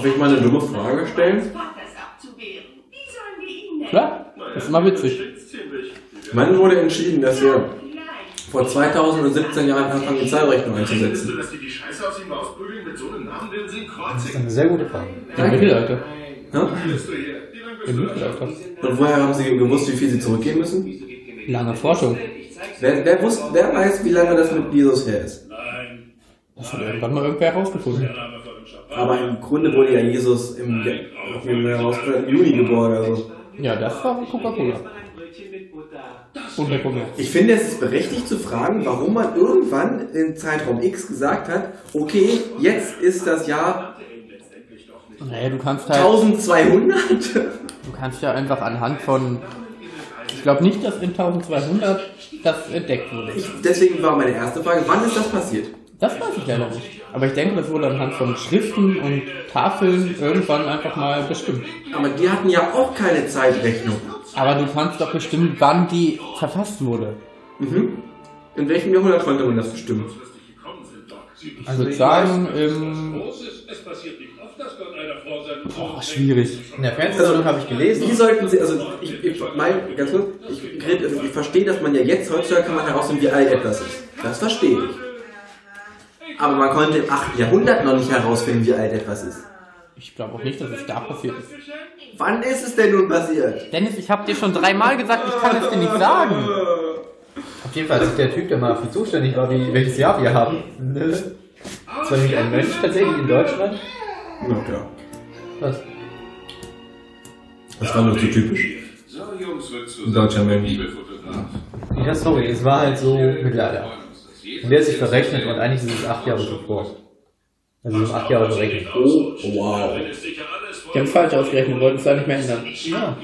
Darf ich mal eine dumme Frage stellen? Klar, das ist immer witzig. Wann wurde entschieden, dass wir vor 2017 Jahren anfangen, die Zahlrechnung einzusetzen? Das ist eine sehr gute Frage. Im Mittelalter. Ja? Im? Mittelalter. Und woher haben Sie gewusst, wie viel Sie zurückgeben müssen? Lange Forschung. Wer, wer, wusste, wer weiß, wie lange das mit Jesus her ist? Nein, Das hat irgendwann mal irgendwer herausgefunden. Aber im Grunde wurde ja Jesus im, im Juni geboren. Also. Ja, das war Coca-Cola. Ich finde, es ist berechtigt zu fragen, warum man irgendwann in Zeitraum X gesagt hat, okay, jetzt ist das Jahr Naja, du kannst halt, 1200. du kannst ja einfach anhand von, ich glaube nicht, dass in 1200 das entdeckt wurde. Ich, deswegen war meine erste Frage, wann ist das passiert? Das weiß ich leider nicht. Aber ich denke, das wurde anhand von Schriften und Tafeln irgendwann einfach mal bestimmt. Aber die hatten ja auch keine Zeitrechnung. Aber du kannst doch bestimmen, wann die verfasst wurde. Mhm. In welchem Jahrhundert konnte man das bestimmen? Ich würde sagen, im... Großes, es passiert nicht oft, dass Gott einer Frau seinen Boah, schwierig. In der Fernsehsendung habe ich gelesen. Wie sollten sie, also ich, ich mein, ganz kurz, ich, also ich verstehe, dass man ja jetzt heutzutage kann man herausfinden, wie alt etwas ist. Das verstehe ich. Aber man konnte im 8. Jahrhundert noch nicht herausfinden, wie alt etwas ist. Ich glaube auch nicht, dass es da passiert ist. Wann ist es denn nun passiert? Dennis, ich habe dir schon dreimal gesagt, ich kann es dir nicht sagen. Auf jeden Fall sich der Typ, der mal für zuständig war, wie, welches Jahr wir haben. Das war nämlich ein Mönch tatsächlich in Deutschland. Na klar. Was? Das war nur so typisch. So, Jungs, wird zu Ein deutscher Mensch. Ja, sorry, es war halt so Mittelalter. Und der hat sich verrechnet und eigentlich ist es acht Jahre zuvor. Also um acht Jahre berechnet. Oh, wow. Ist Die haben falsch ausgerechnet, wollten es da nicht mehr ändern. Ja.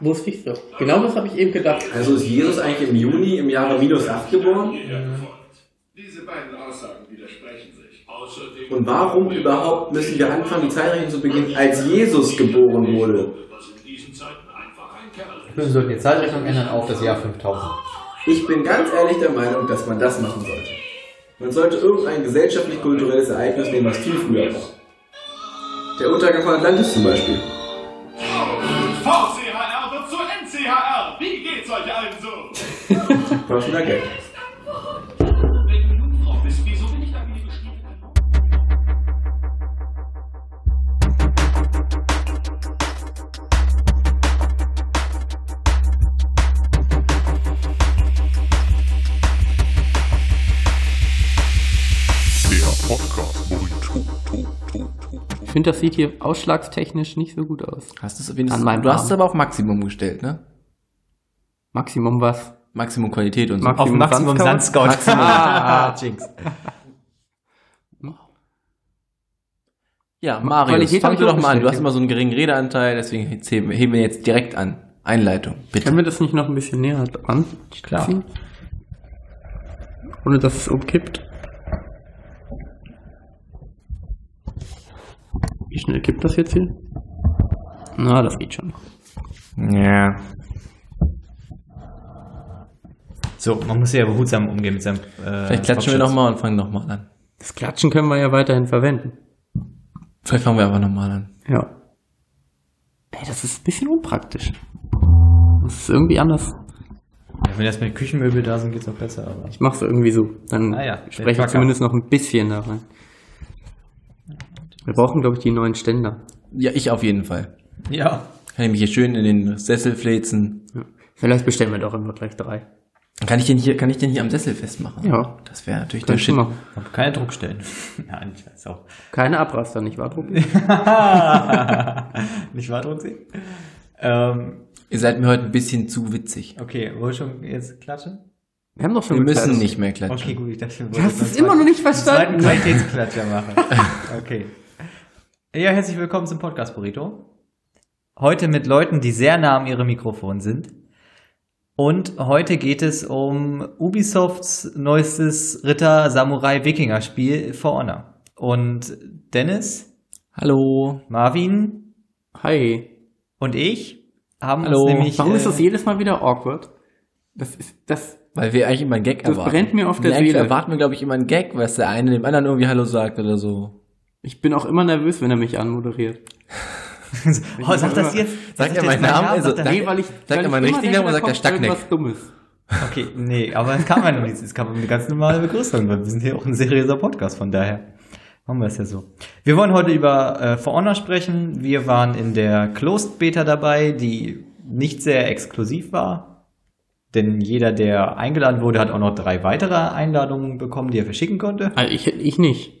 Wusste ich so. Genau das habe ich eben gedacht. Also ist Jesus eigentlich im Juni im Jahre minus 8 geboren? Diese beiden Aussagen widersprechen sich. Und warum überhaupt müssen wir anfangen, die Zeitrechnung zu beginnen, als Jesus geboren wurde? ist. Wir sollten die Zeitrechnung ändern auf das Jahr 5000. Ich bin ganz ehrlich der Meinung, dass man das machen sollte. Man sollte irgendein gesellschaftlich-kulturelles Ereignis nehmen, was viel früher war. Der Untergang von Atlantis zum Beispiel. VCHR wird zu NCHR. Wie geht's euch allen so? War schon Geld. Finde, das sieht hier ausschlagstechnisch nicht so gut aus. Hast du es wenigstens, An meinem du hast es aber auf Maximum gestellt, ne? Maximum was? Maximum Qualität und so. Maximum Maximum Sandscout. Maximum. Ah, Jinx. Ja, Marius, Qualität fang du ich doch mal an. Du hast immer so einen geringen Redeanteil, deswegen heben heben wir jetzt direkt an. Einleitung, bitte. Können wir das nicht noch ein bisschen näher dran? Klar. ziehen? Ohne dass es umkippt. Wie schnell kippt das jetzt hier? Na, das geht schon. Ja. So, man muss ja behutsam umgehen mit seinem. Äh, Vielleicht klatschen wir nochmal und fangen nochmal an. Das Klatschen können wir ja weiterhin verwenden. Vielleicht fangen wir aber nochmal an. Ja. Ey, das ist ein bisschen unpraktisch. Das ist irgendwie anders. Ja, wenn das mit Küchenmöbel da sind, geht's auch besser. Aber Ich mach's irgendwie so. Dann Ah ja, spreche ich zumindest noch ein bisschen da rein. Wir brauchen, glaube ich, die neuen Ständer. Ja, ich auf jeden Fall. ja. Kann ich mich hier schön in den Sessel fläzen. Ja. Vielleicht bestellen wir doch einfach gleich drei. Kann ich den hier, kann ich den hier am Sessel festmachen? Ja. Das wäre natürlich der Shit. machen. Aber keine Druckstellen. Nein, ich weiß auch. Keine Abraster, nicht wahr? Druck? Nicht wahr, Drucksee? Ähm, Ihr seid mir heute ein bisschen zu witzig. okay, wollen wir schon jetzt klatschen? Wir haben doch schon Wir müssen geklatscht. nicht mehr klatschen. Okay, gut, ich dachte, wir Du hast es immer noch nicht einen zweiten verstanden. Qualitätsklatscher machen. Okay. Ja, herzlich willkommen zum Podcast Burrito. Heute mit Leuten, die sehr nah an ihrem Mikrofon sind. Und heute geht es um Ubisofts neuestes Ritter-Samurai-Wikinger-Spiel For Honor. Und Dennis, Hallo. Marvin Hi. und ich haben Hallo. uns nämlich... Warum äh, ist das jedes Mal wieder awkward? Das ist, das, Weil wir eigentlich immer einen Gag Das erwarten. brennt mir auf der Seele. erwarten wir, glaube ich, immer einen Gag, was der eine dem anderen irgendwie Hallo sagt oder so. Ich bin auch immer nervös, wenn er mich anmoderiert. oh, sag das jetzt. Sagt Sag er jetzt meinen Namen? Sag Also, Sag- nee, weil ich. sag er ich meinen richtigen Namen oder da sagt er kommt Stackneck? Okay, nee, aber es kam ja noch nichts. Es kam eine ganz normale Begrüßung, weil wir sind hier auch ein seriöser Podcast, von daher machen wir es ja so. Wir wollen heute über äh, For Honor sprechen. Wir waren in der Closed Beta dabei, die nicht sehr exklusiv war. Denn jeder, der eingeladen wurde, hat auch noch drei weitere Einladungen bekommen, die er verschicken konnte. Also ich, ich nicht.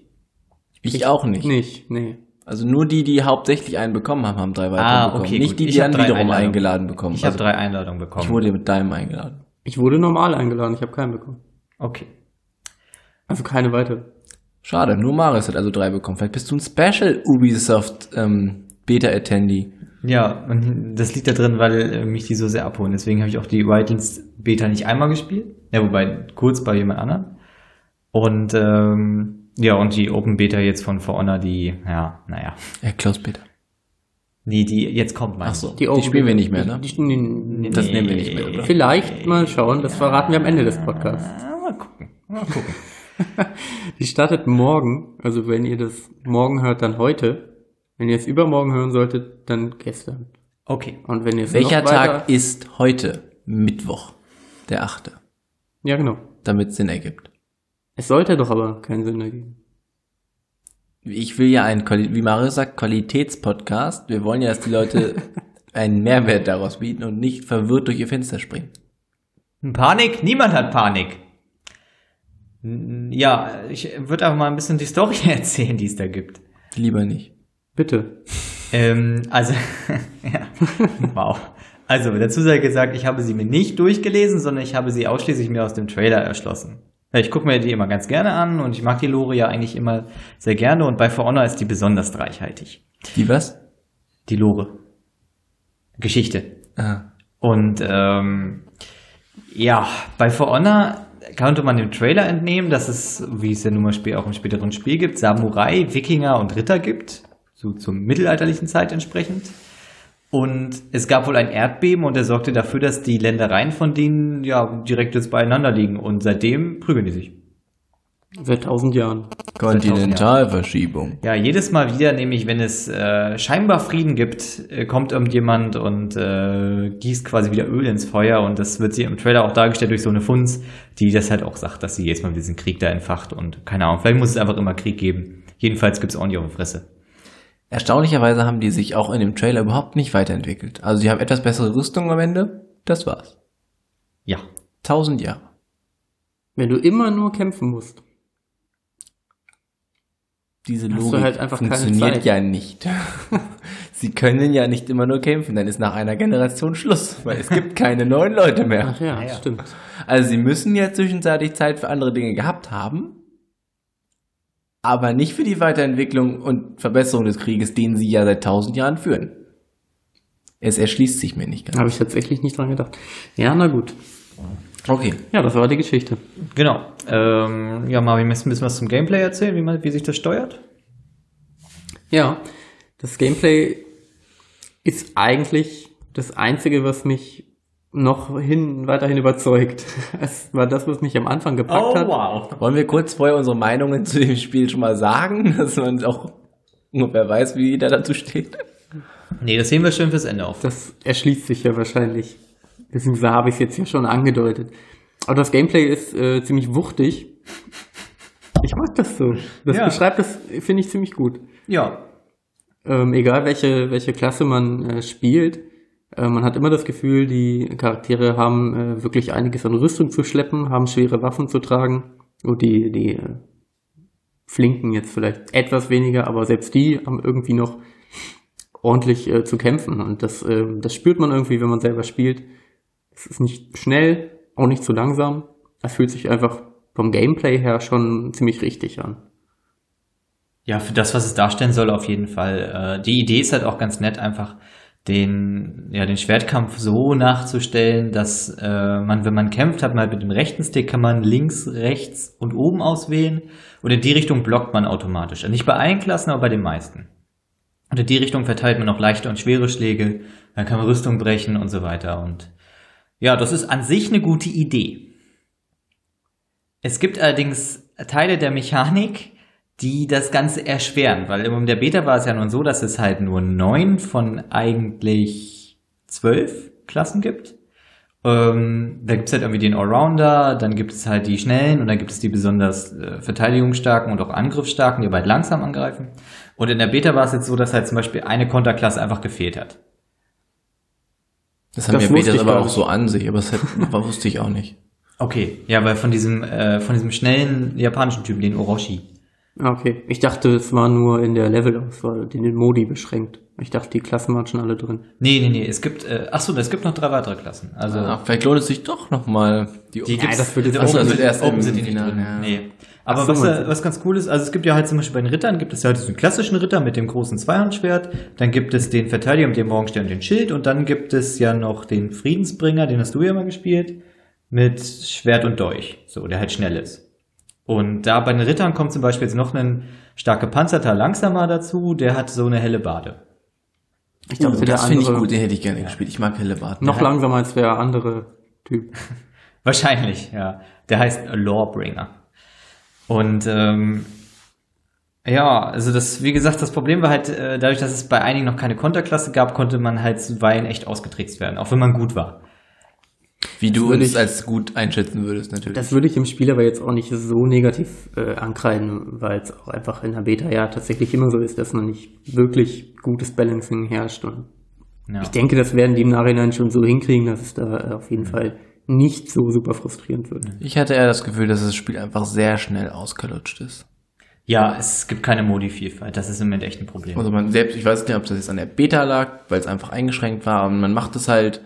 Ich auch nicht. Nicht, nee. Also nur die, die hauptsächlich einen bekommen haben, haben drei weitere Ah, bekommen. okay, nicht gut. die, Ich die dann wiederum Einladungen. eingeladen bekommen. Ich habe also, drei Einladungen bekommen. ich wurde mit deinem eingeladen. Ich wurde normal eingeladen, ich habe keinen bekommen. okay. Also keine weitere. Schade, nur Marius hat also drei bekommen. Vielleicht bist du ein Special Ubisoft ähm, Beta-Attendee. Ja, und das liegt da drin, weil äh, mich die so sehr abholen. Deswegen habe ich auch die Wildlands Beta nicht einmal gespielt. Ja, wobei kurz bei jemand anderem. Und ähm, ja, und die Open Beta jetzt von For Honor, die, ja, naja. Ja, Close Beta. Nee, die jetzt kommt, meine Ach so. ich. Die spielen wir nicht mehr, ne? Die, die, die, Das nehmen wir nicht mehr, oder? Vielleicht mal schauen, das verraten wir am Ende des Podcasts. Ah, mal gucken. Mal gucken. Die startet morgen, also wenn ihr das morgen hört, dann heute. Wenn ihr es übermorgen hören solltet, dann gestern. Okay. Und wenn ihr es Welcher Tag ist heute? Mittwoch, der 8., Ja, genau. damit es Sinn ergibt. Es sollte doch aber keinen Sinn ergeben. Ich will ja einen, wie Marius sagt, Qualitätspodcast. Wir wollen ja, dass die Leute einen Mehrwert daraus bieten und nicht verwirrt durch ihr Fenster springen. Panik? Niemand hat Panik. Ja, ich würde einfach mal ein bisschen die Story erzählen, die es da gibt. Lieber nicht. Bitte. Ähm, also, ja, wow. Also, dazu sei gesagt, ich habe sie mir nicht durchgelesen, sondern ich habe sie ausschließlich mir aus dem Trailer erschlossen. Ich gucke mir die immer ganz gerne an und ich mag die Lore ja eigentlich immer sehr gerne und bei For Honor ist die besonders reichhaltig. Die was? Die Lore. Geschichte. Ah. Und ähm, ja, bei For Honor konnte man dem Trailer entnehmen, dass es, wie es ja nun mal auch im späteren Spiel gibt, Samurai, Wikinger und Ritter gibt, so zur mittelalterlichen Zeit entsprechend. Und es gab wohl ein Erdbeben und er sorgte dafür, dass die Ländereien von denen ja direkt jetzt beieinander liegen und seitdem prügeln die sich. Seit tausend Jahren. Kontinentalverschiebung. Ja, jedes Mal wieder, nämlich wenn es äh, scheinbar Frieden gibt, äh, kommt irgendjemand und äh, gießt quasi wieder Öl ins Feuer und das wird sie im Trailer auch dargestellt durch so eine Funz, die das halt auch sagt, dass sie jetzt mal diesen Krieg da entfacht und keine Ahnung, vielleicht muss es einfach immer Krieg geben. Jedenfalls gibt's ordentlich auf die Fresse. Erstaunlicherweise haben die sich auch in dem Trailer überhaupt nicht weiterentwickelt. Also die haben etwas bessere Rüstung am Ende. Das war's. Ja. Tausend Jahre. Wenn du immer nur kämpfen musst. Diese Hast Logik halt funktioniert ja nicht. Sie können ja nicht immer nur kämpfen, dann ist nach einer Generation Schluss, weil es gibt keine neuen Leute mehr. Ach ja, ja. stimmt. Also sie müssen ja zwischenzeitlich Zeit für andere Dinge gehabt haben, aber nicht für die Weiterentwicklung und Verbesserung des Krieges, den sie ja seit tausend Jahren führen. Es erschließt sich mir nicht ganz. Habe ich tatsächlich nicht dran gedacht. Ja, na gut. Okay. Ja, das war die Geschichte. Genau. Ähm, ja, Marvin, möchtest du ein bisschen was zum Gameplay erzählen, wie, man, wie sich das steuert? Ja, das Gameplay ist eigentlich das Einzige, was mich noch hin, weiterhin überzeugt. Es war das, was mich am Anfang gepackt hat. Oh, wow. Wollen wir kurz vorher unsere Meinungen zu dem Spiel schon mal sagen, dass man auch ungefähr weiß, wie jeder dazu steht? Nee, das sehen wir schön fürs Ende auf. Das erschließt sich ja wahrscheinlich. Beziehungsweise habe ich es jetzt ja schon angedeutet. Aber das Gameplay ist äh, ziemlich wuchtig. Ich mag das so. Das Ja. beschreibt das, finde ich, ziemlich gut. Ja. Ähm, egal welche, welche Klasse man äh, spielt, äh, man hat immer das Gefühl, die Charaktere haben äh, wirklich einiges an Rüstung zu schleppen, haben schwere Waffen zu tragen. Und die, die äh, Flinken jetzt vielleicht etwas weniger, aber selbst die haben irgendwie noch ordentlich äh, zu kämpfen. Und das, äh, das spürt man irgendwie, wenn man selber spielt. Es ist nicht schnell, auch nicht zu langsam. Es fühlt sich einfach vom Gameplay her schon ziemlich richtig an. Ja, für das, was es darstellen soll, auf jeden Fall. Äh, die Idee ist halt auch ganz nett, einfach den, ja, den Schwertkampf so nachzustellen, dass äh, man, wenn man kämpft, hat man halt mit dem rechten Stick kann man links, rechts und oben auswählen und in die Richtung blockt man automatisch. Also nicht bei allen Klassen, aber bei den meisten. Und in die Richtung verteilt man auch leichte und schwere Schläge, dann kann man Rüstung brechen und so weiter. Und ja, das ist an sich eine gute Idee. Es gibt allerdings Teile der Mechanik, die das Ganze erschweren, weil in der Beta war es ja nun so, dass es halt nur neun von eigentlich zwölf Klassen gibt. Ähm, da gibt's halt irgendwie den Allrounder, dann gibt es halt die Schnellen und dann gibt es die besonders äh, verteidigungsstarken und auch angriffsstarken, die aber halt langsam angreifen. Und in der Beta war es jetzt so, dass halt zum Beispiel eine Konterklasse einfach gefehlt hat. Das haben Das wir wusste Betas ich aber auch nicht. so an sich, aber das hat, wusste ich auch nicht. Okay, ja, weil von diesem, äh, von diesem schnellen japanischen Typen, den Orochi. Ah, Okay, ich dachte, es war nur in der Levelauswahl, in den Modi beschränkt. Ich dachte, die Klassen waren schon alle drin. Nee, nee, nee, es gibt, äh, ach so, es gibt noch drei weitere Klassen. Also, Ah, vielleicht lohnt es sich doch nochmal die, die Ja, gibt's, das wird jetzt die erst- Open das sind- wird erst Open im sind die nicht drin. ja. Nee. Aber so, was, äh, du? was ganz cool ist, also es gibt ja halt zum Beispiel bei den Rittern gibt es ja halt diesen klassischen Ritter mit dem großen Zweihandschwert, dann gibt es den Verteidiger mit dem Morgenstern und den Schild und dann gibt es ja noch den Friedensbringer, den hast du ja mal gespielt, mit Schwert und Dolch, so, der halt schnell ist. Und da bei den Rittern kommt zum Beispiel jetzt noch ein stark gepanzerter Langsamer dazu, der hat so eine helle Bade. Ich Oh, der das finde ich gut, den hätte ich gerne gespielt. Ich mag Hellebarten. noch langsamer als der andere Typ. Wahrscheinlich, ja. Der heißt Lawbringer. Und ähm, ja, also das, wie gesagt, das Problem war halt, äh, dadurch, dass es bei einigen noch keine Konterklasse gab, konnte man halt zuweilen echt ausgetrickst werden, auch wenn man gut war. Wie du uns ich- als gut einschätzen würdest, natürlich. Das würde ich im Spiel aber jetzt auch nicht so negativ äh, ankreiden, weil es auch einfach in der Beta ja tatsächlich immer so ist, dass noch nicht wirklich gutes Balancing herrscht. Und Ja. ich denke, das werden die im Nachhinein schon so hinkriegen, dass es da äh, auf jeden Fall nicht so super frustrierend wird. ich hatte eher das Gefühl, dass das Spiel einfach sehr schnell ausgelutscht ist. ja, es gibt keine Modi-Vielfalt, das ist im Moment echt ein Problem. Also man selbst, ich weiß nicht, ob das jetzt an der Beta lag, weil es einfach eingeschränkt war, aber man macht es halt,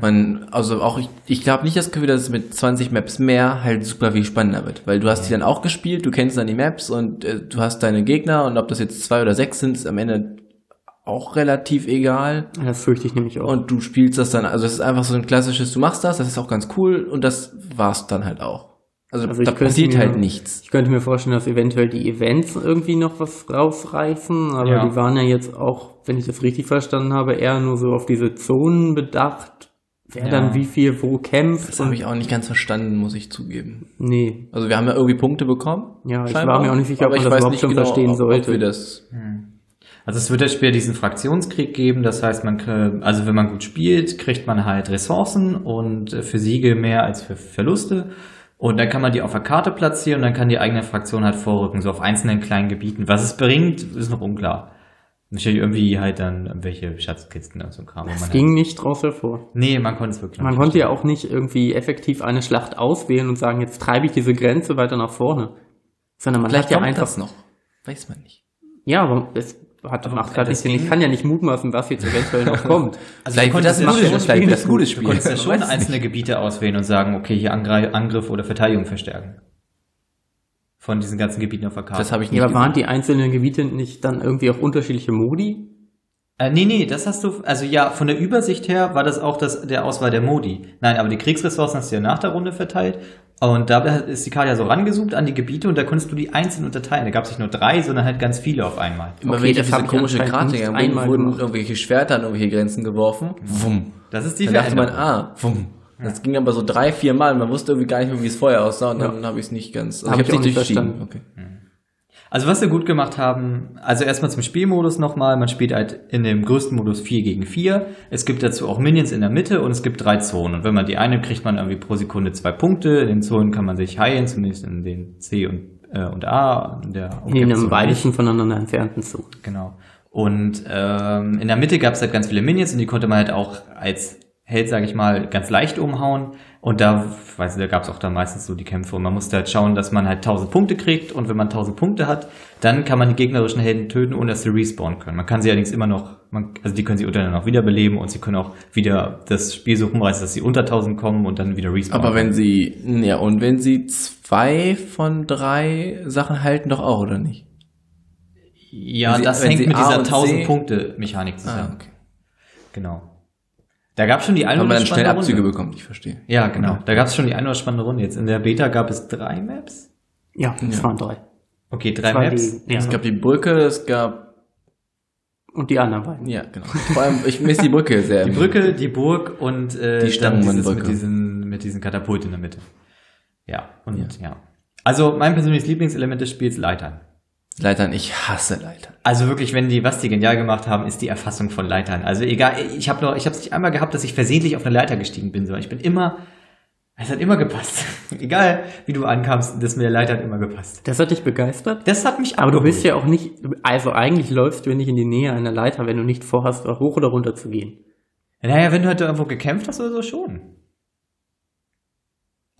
man, also auch ich, ich glaube nicht das Gefühl, dass es mit 20 Maps mehr halt super viel spannender wird, weil du hast die dann auch gespielt, du kennst dann die Maps und äh, du hast deine Gegner und ob das jetzt zwei oder sechs sind, ist am Ende auch relativ egal. Das fürchte ich nämlich auch. Und du spielst das dann, also es ist einfach so ein klassisches, du machst das, das ist auch ganz cool und das war's dann halt auch. Also, Also da passiert mir- halt nichts. Ich könnte mir vorstellen, dass eventuell die Events irgendwie noch was rausreißen, aber Ja. die waren ja jetzt auch, wenn ich das richtig verstanden habe, eher nur so auf diese Zonen bedacht. Wer Ja. dann wie viel wo kämpft. Das habe ich auch nicht ganz verstanden, muss ich zugeben. Nee. Also wir haben ja irgendwie Punkte bekommen. Ja, ich war mir auch nicht sicher, ob man ich das weiß überhaupt nicht schon genau, verstehen ob, sollte. Ob wir das Also es wird ja später diesen Fraktionskrieg geben, das heißt, man also wenn man gut spielt, kriegt man halt Ressourcen und äh, für Siege mehr als für Verluste. Und dann kann man die auf der Karte platzieren und dann kann die eigene Fraktion halt vorrücken, so auf einzelnen kleinen Gebieten. Was es bringt, ist noch unklar. Natürlich irgendwie halt dann welche Schatzkisten und so wo Es man ging halt, nicht draus hervor. nee, man konnte es wirklich noch Man nicht konnte ja auch nicht irgendwie effektiv eine Schlacht auswählen und sagen, jetzt treibe ich diese Grenze weiter nach vorne. Sondern man Vielleicht hat ja einfach. das noch. Weiß man nicht. Ja, aber es hat, Aber macht gerade nicht das Sinn. Ich kann ja nicht mutmaßen, was jetzt eventuell noch kommt. Also Vielleicht du wird das ein ja gutes Spiel, vielleicht das gutes Du Spiel. konntest ja schon einzelne Gebiete auswählen und sagen, okay, hier Angreif, Angriff oder Verteidigung verstärken. Von diesen ganzen Gebieten auf der Karte. Das habe ich nicht Ja, aber waren die einzelnen Gebiete nicht dann irgendwie auch unterschiedliche Modi? Äh, nee, nee, das hast du, also ja, von der Übersicht her war das auch das, der Auswahl der Modi. Nein, aber die Kriegsressourcen hast du ja nach der Runde verteilt. Und da ist die Karte ja so rangezoomt an die Gebiete und da konntest du die einzeln unterteilen. Da gab es nicht nur drei, sondern halt ganz viele auf einmal. Immer Okay, wenn ich diese komische Karte gegangen einmal wurden gemacht. irgendwelche Schwerter an irgendwelche Grenzen geworfen. Wumm. Das ist die Dann dachte man, ah, wumm. Das ging aber so drei, vier Mal. Man wusste irgendwie gar nicht mehr, wie es vorher aussah. Und dann habe ich es nicht ganz. Hab ich habe auch nicht verstanden. Okay. Also was sie gut gemacht haben, also erstmal zum Spielmodus nochmal, man spielt halt in dem größten Modus 4 gegen 4. Es gibt dazu auch Minions in der Mitte und es gibt drei Zonen. Und wenn man die eine kriegt man irgendwie pro Sekunde zwei Punkte. In den Zonen kann man sich heilen, zumindest in den C und, äh, und A. In der In den weitesten voneinander entfernten Zonen. Genau. Und ähm, in der Mitte gab es halt ganz viele Minions und die konnte man halt auch als Held, sage ich mal, ganz leicht umhauen. Und da, weiß ich, da gab es auch dann meistens so die Kämpfe und man musste halt schauen, dass man halt 1000 Punkte kriegt und wenn man 1000 Punkte hat, dann kann man die gegnerischen Helden töten, ohne dass sie respawnen können. Man kann sie allerdings immer noch, man, also die können sie untereinander noch wiederbeleben und sie können auch wieder das Spiel so rumreißen, dass sie unter 1000 kommen und dann wieder respawnen. Aber wenn sie, ja, und wenn sie zwei von drei Sachen halten, doch auch, oder nicht? ja, sie- das hängt mit A dieser und 1000 C Punkte Mechanik zusammen. Ah, okay. Genau. Da gab es schon die eine Haben wir oder dann schnell spannende Abzüge Runde. bekommen, ich verstehe. Ja, genau. Da gab es schon die eine oder spannende Runde. Jetzt in der Beta gab es drei Maps. Ja, es Ja. waren drei. Okay, drei Maps. Die, ja. Es gab die Brücke, es gab, Und die anderen beiden. ja, genau. Vor allem, ich misse die Brücke sehr. Die Brücke, die Burg und äh, Die dann Stangenmannbrücke. mit diesen, mit diesen Katapult in der Mitte. Ja, und ja. Also mein persönliches Lieblingselement des Spiels Leitern. Leitern, ich hasse Leitern. Also wirklich, wenn die was die genial gemacht haben, ist die Erfassung von Leitern. Also egal, ich habe noch, ich habe es nicht einmal gehabt, dass ich versehentlich auf eine Leiter gestiegen bin, sondern ich bin immer, es hat immer gepasst. egal, wie du ankamst, das mit der Leiter hat immer gepasst. Das hat dich begeistert? Das hat mich Aber du abgeholt. bist ja auch nicht, also eigentlich läufst du ja nicht in die Nähe einer Leiter, wenn du nicht vorhast, hoch oder runter zu gehen. Naja, wenn du halt irgendwo gekämpft hast oder so schon.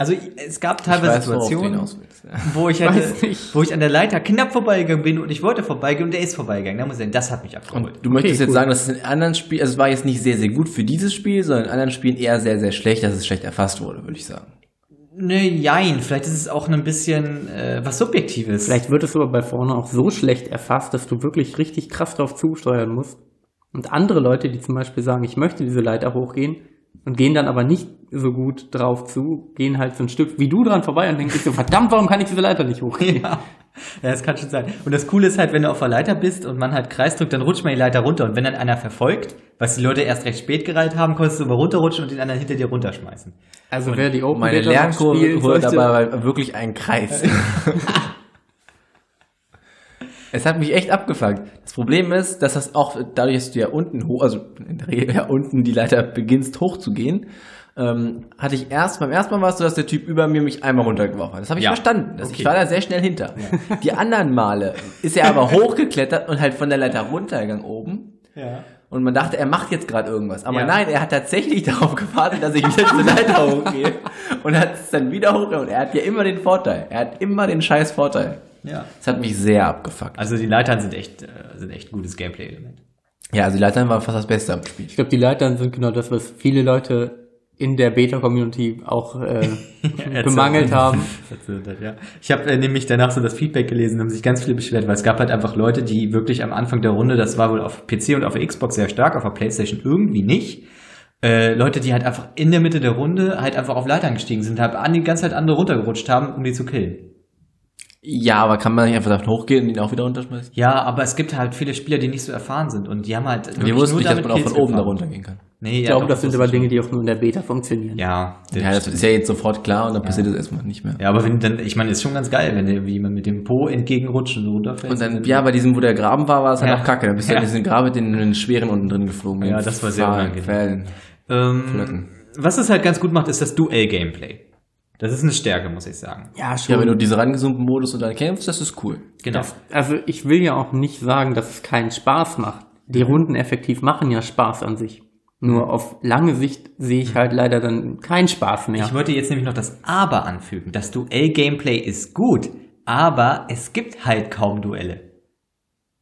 Also es gab teilweise weiß, Situationen, willst. Ja. wo ich, nicht. wo ich an der Leiter knapp vorbeigegangen bin und ich wollte vorbeigehen und der ist vorbeigegangen. Da muss ich sagen, das hat mich abgeholt. Du möchtest jetzt cool. sagen, dass es in anderen Spielen, also es war jetzt nicht sehr, sehr gut für dieses Spiel, sondern in anderen Spielen eher sehr, sehr schlecht, dass es schlecht erfasst wurde, würde ich sagen. Ne, jein, vielleicht ist es auch ein bisschen äh, was Subjektives. Vielleicht wird es aber bei vorne auch so schlecht erfasst, dass du wirklich richtig krass drauf zusteuern musst. Und andere Leute, die zum Beispiel sagen, ich möchte diese Leiter hochgehen und gehen dann aber nicht so gut drauf zu, gehen halt so ein Stück wie du dran vorbei und denken sich so, verdammt, warum kann ich diese Leiter nicht hochgehen? Ja. ja, das kann schon sein. Und das Coole ist halt, wenn du auf der Leiter bist und man halt Kreis drückt, dann rutscht man die Leiter runter. Und wenn dann einer verfolgt, was die Leute erst recht spät gereiht haben, konntest du immer runterrutschen und den anderen hinter dir runterschmeißen. Also wer die Open Meine Beta Lernkurve sollte- dabei wirklich ein Kreis. es hat mich echt abgefuckt. Das Problem ist, dass das auch dadurch, dass du ja unten hoch, also in der Regel ja unten die Leiter beginnst hochzugehen, ähm, hatte ich erst, beim ersten Mal war es so, dass der Typ über mir mich einmal runtergeworfen hat. Das habe ich Ja. verstanden. Das, Ich Okay. war da sehr schnell hinter. Die anderen Male ist er aber hochgeklettert und halt von der Leiter runtergegangen oben. Ja. Und man dachte, er macht jetzt gerade irgendwas. Aber Ja. nein, er hat tatsächlich darauf gewartet, dass ich wieder diese Leiter hochgehe. Und hat es dann wieder hoch. Und er hat ja immer den Vorteil. Er hat immer den scheiß Vorteil. Ja. Das hat mich sehr abgefuckt. Also die Leitern sind echt, äh, sind echt gutes Gameplay-Element. Ja, also die Leitern war fast das Beste am Spiel. Ich glaube, die Leitern sind genau das, was viele Leute in der Beta-Community auch äh, bemangelt haben. Ja. Ich habe äh, nämlich danach so das Feedback gelesen, haben sich ganz viele beschwert, weil es gab halt einfach Leute, die wirklich am Anfang der Runde, das war wohl auf PC und auf der Xbox sehr stark, auf der Playstation irgendwie nicht. Äh, Leute, die halt einfach in der Mitte der Runde halt einfach auf Leitern gestiegen sind, halt an die ganze Zeit andere runtergerutscht haben, um die zu killen. Ja, aber kann man nicht einfach da hochgehen und ihn auch wieder runterschmeißen? Ja, aber es gibt halt viele Spieler, die nicht so erfahren sind und die haben halt. Wir wussten nur nicht, dass damit man auch von oben da gefahren. runtergehen kann. Nee, Ich ja, glaube, das sind aber Dinge, die auch nur in der Beta funktionieren. Ja, Ja, das ist ja jetzt sofort klar und dann passiert das erstmal nicht mehr. Ja, aber wenn dann, ich meine, ist schon ganz geil, wenn der, wie man mit dem Po entgegenrutscht und so runterfällt. Und dann, ja, bei diesem, wo der Graben war, war es halt Ja. auch kacke. Dann bist du Ja. in diesen Graben mit den, den Schweren unten drin geflogen. Ja, das war sehr unangenehm. Ähm, was es halt ganz gut macht, ist das Duell-Gameplay. Das ist eine Stärke, muss ich sagen. Ja, schon. Ja, wenn du diese rangesummten Modus und dann kämpfst, das ist cool. Genau. Das, also ich will ja auch nicht sagen, dass es keinen Spaß macht. Die Runden effektiv machen ja Spaß an sich. Nur auf lange Sicht sehe ich halt leider dann keinen Spaß mehr. Ich wollte jetzt nämlich noch das Aber anfügen. Das Duell-Gameplay ist gut, aber es gibt halt kaum Duelle.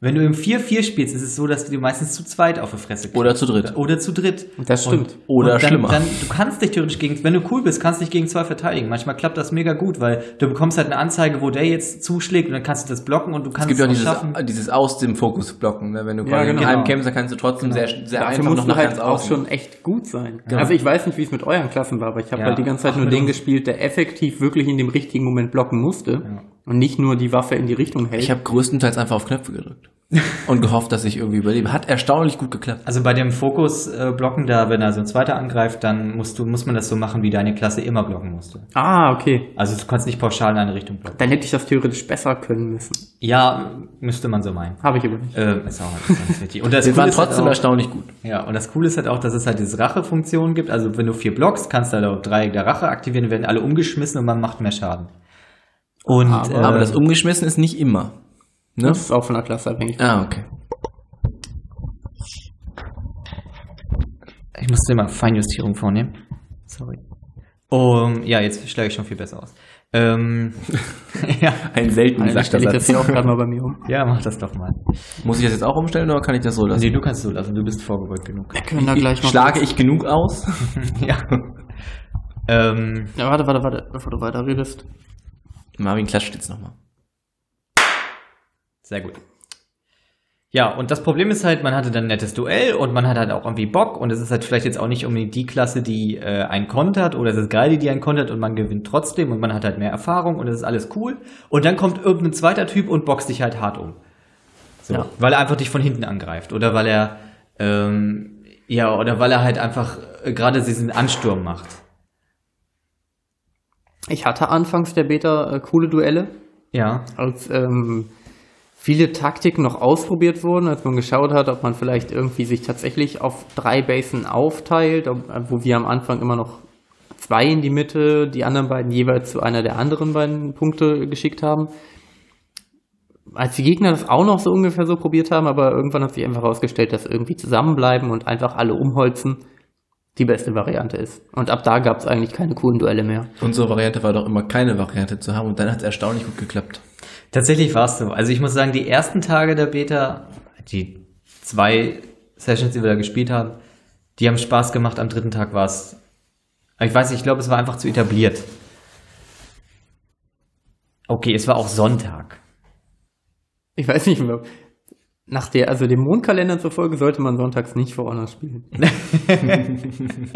Wenn du im 4-4 spielst, ist es so, dass du dir meistens zu zweit auf die Fresse kriegst. Oder zu dritt. Oder zu dritt. Das stimmt. Oder und dann, schlimmer. Dann, du kannst dich theoretisch gegen, wenn du cool bist, kannst dich gegen zwei verteidigen. Manchmal klappt das mega gut, weil du bekommst halt eine Anzeige, wo der jetzt zuschlägt und dann kannst du das blocken und du Es kannst gibt ja auch dieses, schaffen. dieses aus dem Fokus blocken. Ne? Wenn du Ja, quasi genau. in einem kämpfst, dann kannst du trotzdem sehr, sehr Dafür einfach musst noch du halt ganz auch schon echt gut sein. Also ich weiß nicht, wie es mit euren Klassen war, aber ich habe Ja. halt die ganze Zeit Ach, nur den uns. gespielt, der effektiv wirklich in dem richtigen Moment blocken musste und nicht nur die Waffe in die Richtung hält. Ich habe größtenteils einfach auf Knöpfe gedrückt. und gehofft, dass ich irgendwie überlebe. Hat erstaunlich gut geklappt. Also bei dem Fokus-Blocken da, wenn da so ein zweiter angreift, dann musst du, muss man das so machen, wie deine Klasse immer blocken musste. ah, okay. Also du kannst nicht pauschal in eine Richtung blocken. Dann hätte ich das theoretisch besser können müssen. Ja, müsste man so meinen. Habe ich aber nicht. Ähm, ist auch nicht ganz wichtig. Und das waren ist halt trotzdem auch, erstaunlich gut. Ja, und das Coole ist halt auch, dass es halt diese Rache-Funktion gibt. Also wenn du vier blockst, kannst du halt auch drei der Rache aktivieren, werden alle umgeschmissen und man macht mehr Schaden. Und Aber- äh, Aber das Umgeschmissen ist nicht immer. Ne? Das ist auch von der Klasse abhängig. Ah, okay. Ich musste mal Feinjustierung vornehmen. Sorry. Um, ja, jetzt schlage ich schon viel besser aus. Ähm, ja. Ein selten Dann gesagter stelle ich das Satz. hier auch gerade mal bei mir um. ja, mach das doch mal. Muss ich das jetzt auch umstellen oder kann ich das so lassen? Nee, du kannst es so lassen, du bist vorgebeugt genug. Wir können da gleich mal Schlage ich genug aus? ja. ähm, Ja, warte, warte, warte, bevor du weiter redest. Marvin klatscht jetzt nochmal. Sehr gut. Ja, und das Problem ist halt, man hatte dann ein nettes Duell und man hat halt auch irgendwie Bock und es ist halt vielleicht jetzt auch nicht unbedingt die Klasse, die äh, einen kontert oder es ist geil, die einen kontert und man gewinnt trotzdem und man hat halt mehr Erfahrung und es ist alles cool. Und dann kommt irgendein zweiter Typ und boxt dich halt hart um. So, Ja. Weil er einfach dich von hinten angreift oder weil er, ähm, ja, oder weil er halt einfach äh, gerade diesen Ansturm macht. Ich hatte anfangs der Beta äh, coole Duelle. Ja. Als ähm, viele Taktiken noch ausprobiert wurden, als man geschaut hat, ob man vielleicht irgendwie sich tatsächlich auf drei Basen aufteilt, ob, wo wir am Anfang immer noch zwei in die Mitte, die anderen beiden jeweils zu einer der anderen beiden Punkte geschickt haben. Als die Gegner das auch noch so ungefähr so probiert haben, aber irgendwann hat sich einfach herausgestellt, dass irgendwie zusammenbleiben und einfach alle umholzen die beste Variante ist. Und ab da gab es eigentlich keine coolen Duelle mehr. Unsere Variante war doch immer keine Variante zu haben und dann hat es erstaunlich gut geklappt. Tatsächlich war es so. Also ich muss sagen, die ersten Tage der Beta, die zwei Sessions, die wir da gespielt haben, die haben Spaß gemacht. Am dritten Tag war es, ich weiß nicht, ich glaube, es war einfach zu etabliert. Okay, es war auch Sonntag. Ich weiß nicht mehr. Nach der, also dem Mondkalender zufolge sollte man sonntags nicht vor Honor spielen.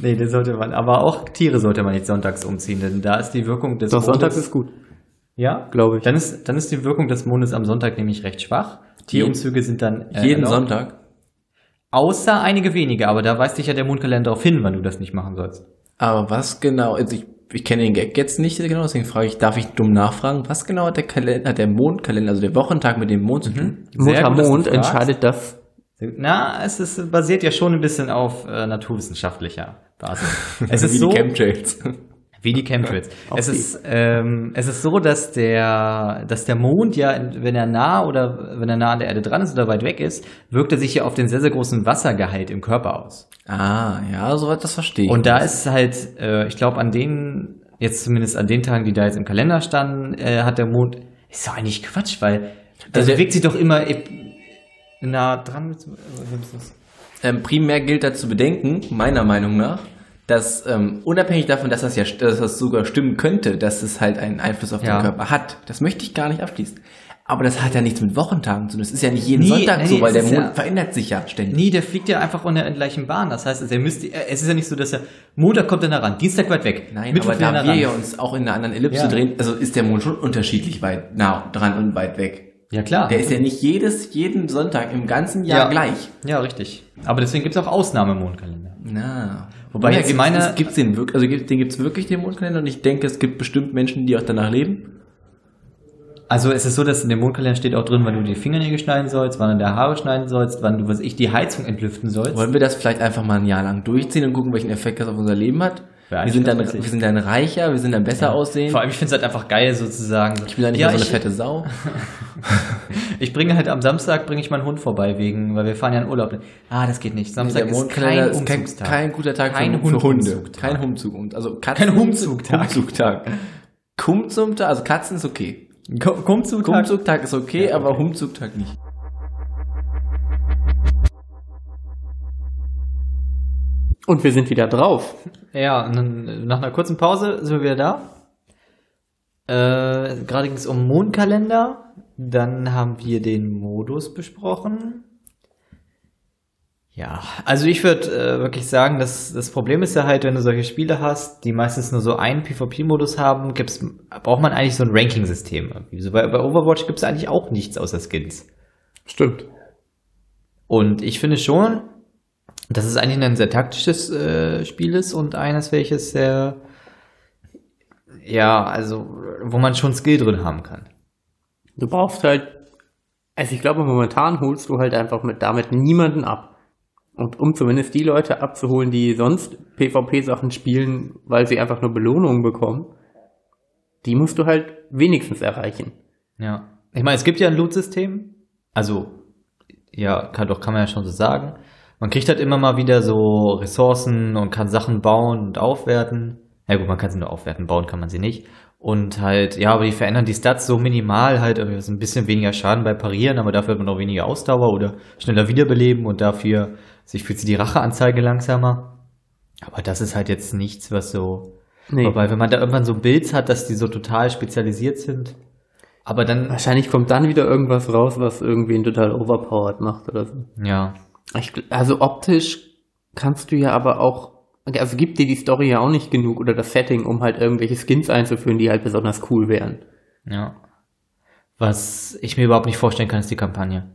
Nee, das sollte man, aber auch Tiere sollte man nicht sonntags umziehen, denn da ist die Wirkung des Doch, sonntags Mondes- ist gut, Ja, glaube ich. Dann ist, dann ist die Wirkung des Mondes am Sonntag nämlich recht schwach. Tierumzüge sind dann äh, Jeden erlaubt. Sonntag. Außer einige wenige, aber da weist dich ja der Mondkalender darauf hin, wann du das nicht machen sollst. Aber was genau, also ich, ich kenne den Gag jetzt nicht genau, deswegen frage ich, darf ich dumm nachfragen, was genau hat der Kalender, hat der Mondkalender, also der Wochentag mit dem Mond zu tun? Gut, Muttermond fragst. entscheidet das. Na, es ist, basiert ja schon ein bisschen auf äh, naturwissenschaftlicher Basis. Es ist Wie so, die Chemtrails. Wie die Chemtrails. Es ist, ähm, es ist so, dass der, dass der Mond ja, wenn er nah oder wenn er nah an der Erde dran ist oder weit weg ist, wirkt er sich ja auf den sehr, sehr großen Wassergehalt im Körper aus. ah, ja, soweit das verstehe ich. Und da ist halt, äh, ich glaube, an den, jetzt zumindest an den Tagen, die da jetzt im Kalender standen, äh, hat der Mond, ist doch eigentlich Quatsch, weil der der- bewegt sich doch immer nah dran. das? ähm, primär gilt da zu bedenken, meiner Meinung nach, dass ähm, unabhängig davon, dass das ja dass das sogar stimmen könnte, dass es halt einen Einfluss auf Ja. den Körper hat, das möchte ich gar nicht abschließen. Aber das hat ja nichts mit Wochentagen zu tun. Das ist ja nicht jeden Nee, Sonntag nee, so, weil der Mond ja- verändert sich ja ständig. Nee, der fliegt ja einfach in der gleichen Bahn. Das heißt, er müsste, äh, es ist ja nicht so, dass er Montag kommt er nah ran, Dienstag weit weg, Nein, Mittwoch aber da wir ran. ja uns auch in einer anderen Ellipse Ja. drehen, also ist der Mond schon unterschiedlich weit nah dran und weit weg. Ja klar. Der ist ja nicht jedes, jeden Sonntag im ganzen Jahr Ja. gleich. ja, richtig. Aber deswegen gibt es auch Ausnahmemondkalender. Na. Wobei ja, jetzt gibt's, meine- es gibt's den wirklich, also gibt- den gibt's wirklich den Mondkalender und ich denke, es gibt bestimmt Menschen, die auch danach leben. Also es ist so, dass in dem Mondkalender steht auch drin, wann du die Fingernägel schneiden sollst, wann du deine Haare schneiden sollst, wann du, was ich, die Heizung entlüften sollst. Wollen wir das vielleicht einfach mal ein Jahr lang durchziehen und gucken, welchen Effekt das auf unser Leben hat? Wir sind, dann, wir sind dann reicher, wir sind dann besser aussehen. Vor allem, ich finde es halt einfach geil, sozusagen. ich bin dann nicht ja, mehr so eine ich, fette Sau. ich bringe halt am Samstag bringe ich meinen Hund vorbei, wegen, weil wir fahren ja in Urlaub. Ah, das geht nicht. Samstag ist kein ist kein, Umzugstag. kein guter Tag Kein für, für Hunde. Humzugtag. Kein Humzug. Also Katzen, Kein Humzugtag. Humzugtag. Kumzumtag, also Katzen ist okay. Komm, komm zu Tag. Humzugtag ist okay, aber Humzugtag nicht. Und wir sind wieder drauf. Ja, und dann, nach einer kurzen Pause sind wir wieder da. Äh, Gerade ging es um Mondkalender. Dann haben wir den Modus besprochen. Ja, also ich würde äh, wirklich sagen, dass das Problem ist ja halt, wenn du solche Spiele hast, die meistens nur so einen PvP-Modus haben, gibt's, braucht man eigentlich so ein Ranking-System. So bei, bei Overwatch gibt es eigentlich auch nichts außer Skins. Stimmt. Und ich finde schon, dass es eigentlich ein sehr taktisches äh, Spiel ist und eines, welches sehr, ja, also, wo man schon Skill drin haben kann. Du brauchst halt, also ich glaube, momentan holst du halt einfach mit damit niemanden ab. Und um zumindest die Leute abzuholen, die sonst PvP-Sachen spielen, weil sie einfach nur Belohnungen bekommen, die musst du halt wenigstens erreichen. Ja. Ich meine, es gibt ja ein Loot-System. Also, ja, kann, doch, kann man ja schon so sagen. Man kriegt halt immer mal wieder so Ressourcen und kann Sachen bauen und aufwerten. Ja gut, man kann sie nur aufwerten, bauen kann man sie nicht. Und halt, ja, aber die verändern die Stats so minimal, halt irgendwie so ein bisschen weniger Schaden bei Parieren, aber dafür hat man auch weniger Ausdauer oder schneller wiederbeleben und dafür sich fühlt sie die Racheanzeige langsamer. Aber das ist halt jetzt nichts, was so. Nee. Wobei, wenn man da irgendwann so Builds hat, dass die so total spezialisiert sind. Aber dann, Wahrscheinlich kommt dann wieder irgendwas raus, was irgendwen total overpowered macht oder so. ja, Ich, also optisch kannst du ja aber auch, also gibt dir die Story ja auch nicht genug oder das Setting, um halt irgendwelche Skins einzuführen, die halt besonders cool wären. Ja. Was ich mir überhaupt nicht vorstellen kann, ist die Kampagne.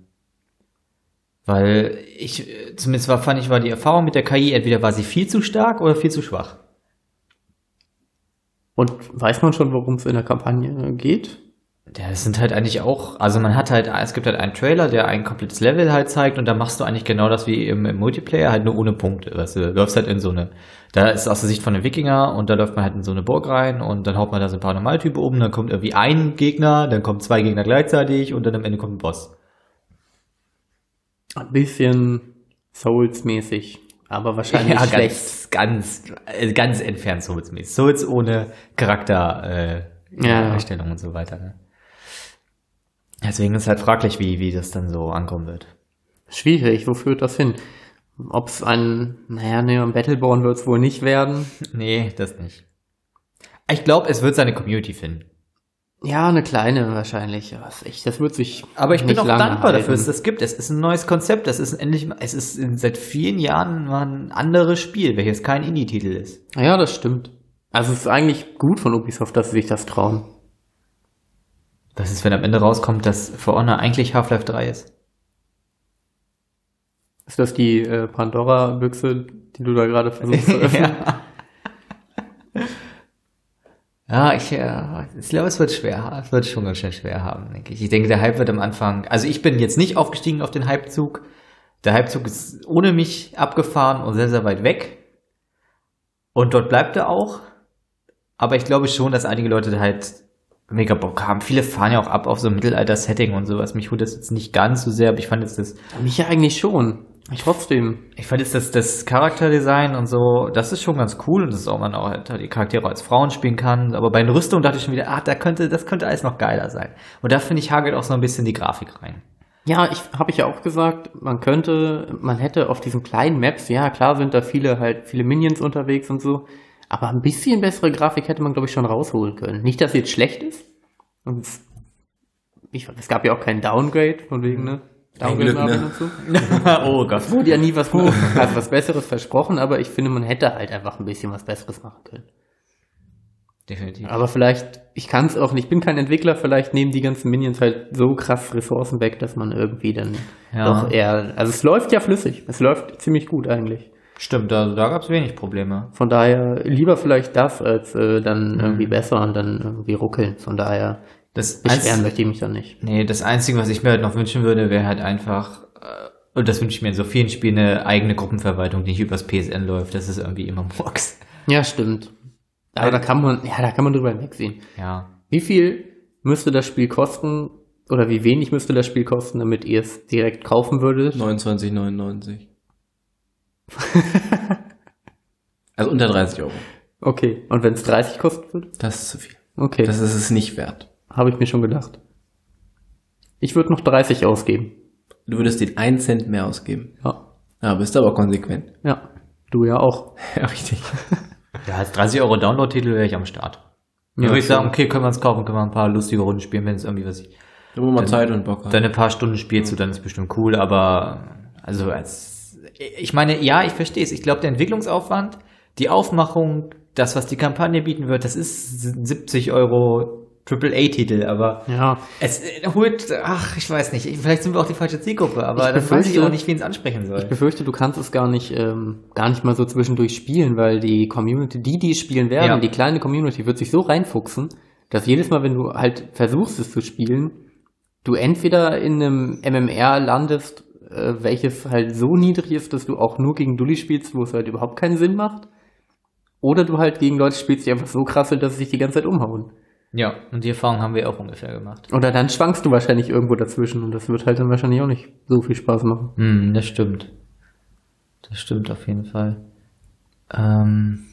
Weil ich, zumindest war, fand ich, war die Erfahrung mit der KI, entweder war sie viel zu stark oder viel zu schwach. Und weiß man schon, worum es in der Kampagne geht? Ja, das sind halt eigentlich auch, also man hat halt, es gibt halt einen Trailer, der ein komplettes Level halt zeigt und da machst du eigentlich genau das wie im, im Multiplayer, halt nur ohne Punkte. Weißt du, läufst halt in so eine, da ist aus der Sicht von einem Wikinger und da läuft man halt in so eine Burg rein und dann haut man da so ein paar Normaltypen um, dann kommt irgendwie ein Gegner, dann kommen zwei Gegner gleichzeitig und dann am Ende kommt ein Boss. Ein bisschen Souls-mäßig, aber wahrscheinlich Ja, schlecht. ganz, ganz, äh, ganz entfernt Souls-mäßig. Souls ohne Charakter, äh, Ja. Einstellung und so weiter. Ne? Deswegen ist halt fraglich, wie, wie das dann so ankommen wird. Schwierig, wo führt das hin? Ob es ein, naja, ne, ein Battleborn wird es wohl nicht werden. Nee, das nicht. Ich glaube, es wird seine Community finden. Ja, eine kleine wahrscheinlich. Ist echt, das wird sich. Aber ich bin auch dankbar dafür, halten. dass es das gibt. Es ist ein neues Konzept. Das ist endlich, es ist seit vielen Jahren mal ein anderes Spiel, welches kein Indie-Titel ist. Ja, das stimmt. Also es ist eigentlich gut von Ubisoft, dass sie sich das trauen. Das ist, wenn am Ende rauskommt, dass For Honor eigentlich Half-Life 3 ist. Ist das die äh, Pandora-Büchse, die du da gerade versuchst zu öffnen? ja. Ja, ich, äh, ich glaube, es wird schwer. Es wird schon ganz schön schwer haben, denke ich. Ich denke, der Hype wird am Anfang. Also ich bin jetzt nicht aufgestiegen auf den Hypezug. Der Hypezug ist ohne mich abgefahren und sehr, sehr weit weg. Und dort bleibt er auch. Aber ich glaube schon, dass einige Leute halt mega Bock haben. Viele fahren ja auch ab auf so ein Mittelalter-Setting und sowas. Mich holt das jetzt nicht ganz so sehr, aber ich fand jetzt das Mich ja eigentlich schon. Trotzdem. ich fand jetzt das, das Charakterdesign und so, das ist schon ganz cool und das ist auch, man auch halt die Charaktere als Frauen spielen kann. Aber bei den Rüstungen dachte ich schon wieder, ah, da könnte, das könnte alles noch geiler sein. Und da finde ich hagelt auch so ein bisschen die Grafik rein. Ja, ich habe ich ja auch gesagt, man könnte, man hätte auf diesen kleinen Maps, ja klar sind da viele halt viele Minions unterwegs und so, aber ein bisschen bessere Grafik hätte man glaube ich schon rausholen können. Nicht, dass sie jetzt schlecht ist. Und es, ich, es gab ja auch keinen Downgrade von wegen ne. Ein Glück, ne? und so. oh Gott. Wurde ja nie was, also was Besseres versprochen, aber ich finde, man hätte halt einfach ein bisschen was Besseres machen können. Definitiv. Aber vielleicht, ich kann es auch nicht, ich bin kein Entwickler, vielleicht nehmen die ganzen Minions halt so krass Ressourcen weg, dass man irgendwie dann Ja. doch eher, also es läuft ja flüssig, es läuft ziemlich gut eigentlich. Stimmt, da, da gab es wenig Probleme. Von daher lieber vielleicht das, als äh, dann Mhm. irgendwie besser und dann irgendwie ruckeln. Von daher Das beschweren möchte ich mich dann nicht. Nee, das Einzige, was ich mir halt noch wünschen würde, wäre halt einfach, äh, und das wünsche ich mir in so vielen Spielen, eine eigene Gruppenverwaltung, die nicht übers PSN läuft. Das ist irgendwie immer Murks. Ja, stimmt. Aber da kann man, ja, da kann man drüber hinwegsehen. Ja. Wie viel müsste das Spiel kosten oder wie wenig müsste das Spiel kosten, damit ihr es direkt kaufen würdet? 29,99. also unter 30 Euro. Okay. Und wenn es 30 kosten würde? Das ist zu viel. Okay. Das ist es nicht wert. Habe ich mir schon gedacht. Ich würde noch 30 ausgeben. Du würdest den 1 Cent mehr ausgeben. Ja. Ja, bist aber konsequent. Ja. Du ja auch. Ja, richtig. Ja, als 30 Euro Download-Titel wäre ich am Start. Dann Ja, würde ich sagen, okay, können wir uns kaufen, können wir ein paar lustige Runden spielen, wenn es irgendwie was ich. Wo man Zeit und Bock hat. Dann ein paar Stunden spielst du, dann ist bestimmt cool, aber also als ich meine, ja, ich verstehe es. Ich glaube, der Entwicklungsaufwand, die Aufmachung, das, was die Kampagne bieten wird, das ist 70 Euro AAA-Titel, aber Ja. es äh, holt, ach, ich weiß nicht, vielleicht sind wir auch die falsche Zielgruppe, aber Ich dann weiß ich auch nicht, wen es ansprechen soll. Ich befürchte, du kannst es gar nicht, ähm, gar nicht mal so zwischendurch spielen, weil die Community, die, die spielen werden, Ja. die kleine Community wird sich so reinfuchsen, dass jedes Mal, wenn du halt versuchst, es zu spielen, du entweder in einem MMR landest, äh, welches halt so niedrig ist, dass du auch nur gegen Dulli spielst, wo es halt überhaupt keinen Sinn macht, oder du halt gegen Leute spielst, die einfach so krass sind, dass sie sich die ganze Zeit umhauen. Ja, und die Erfahrung haben wir auch ungefähr gemacht. Oder dann schwankst du wahrscheinlich irgendwo dazwischen und das wird halt dann wahrscheinlich auch nicht so viel Spaß machen. Hm, das stimmt. Das stimmt auf jeden Fall. Ähm,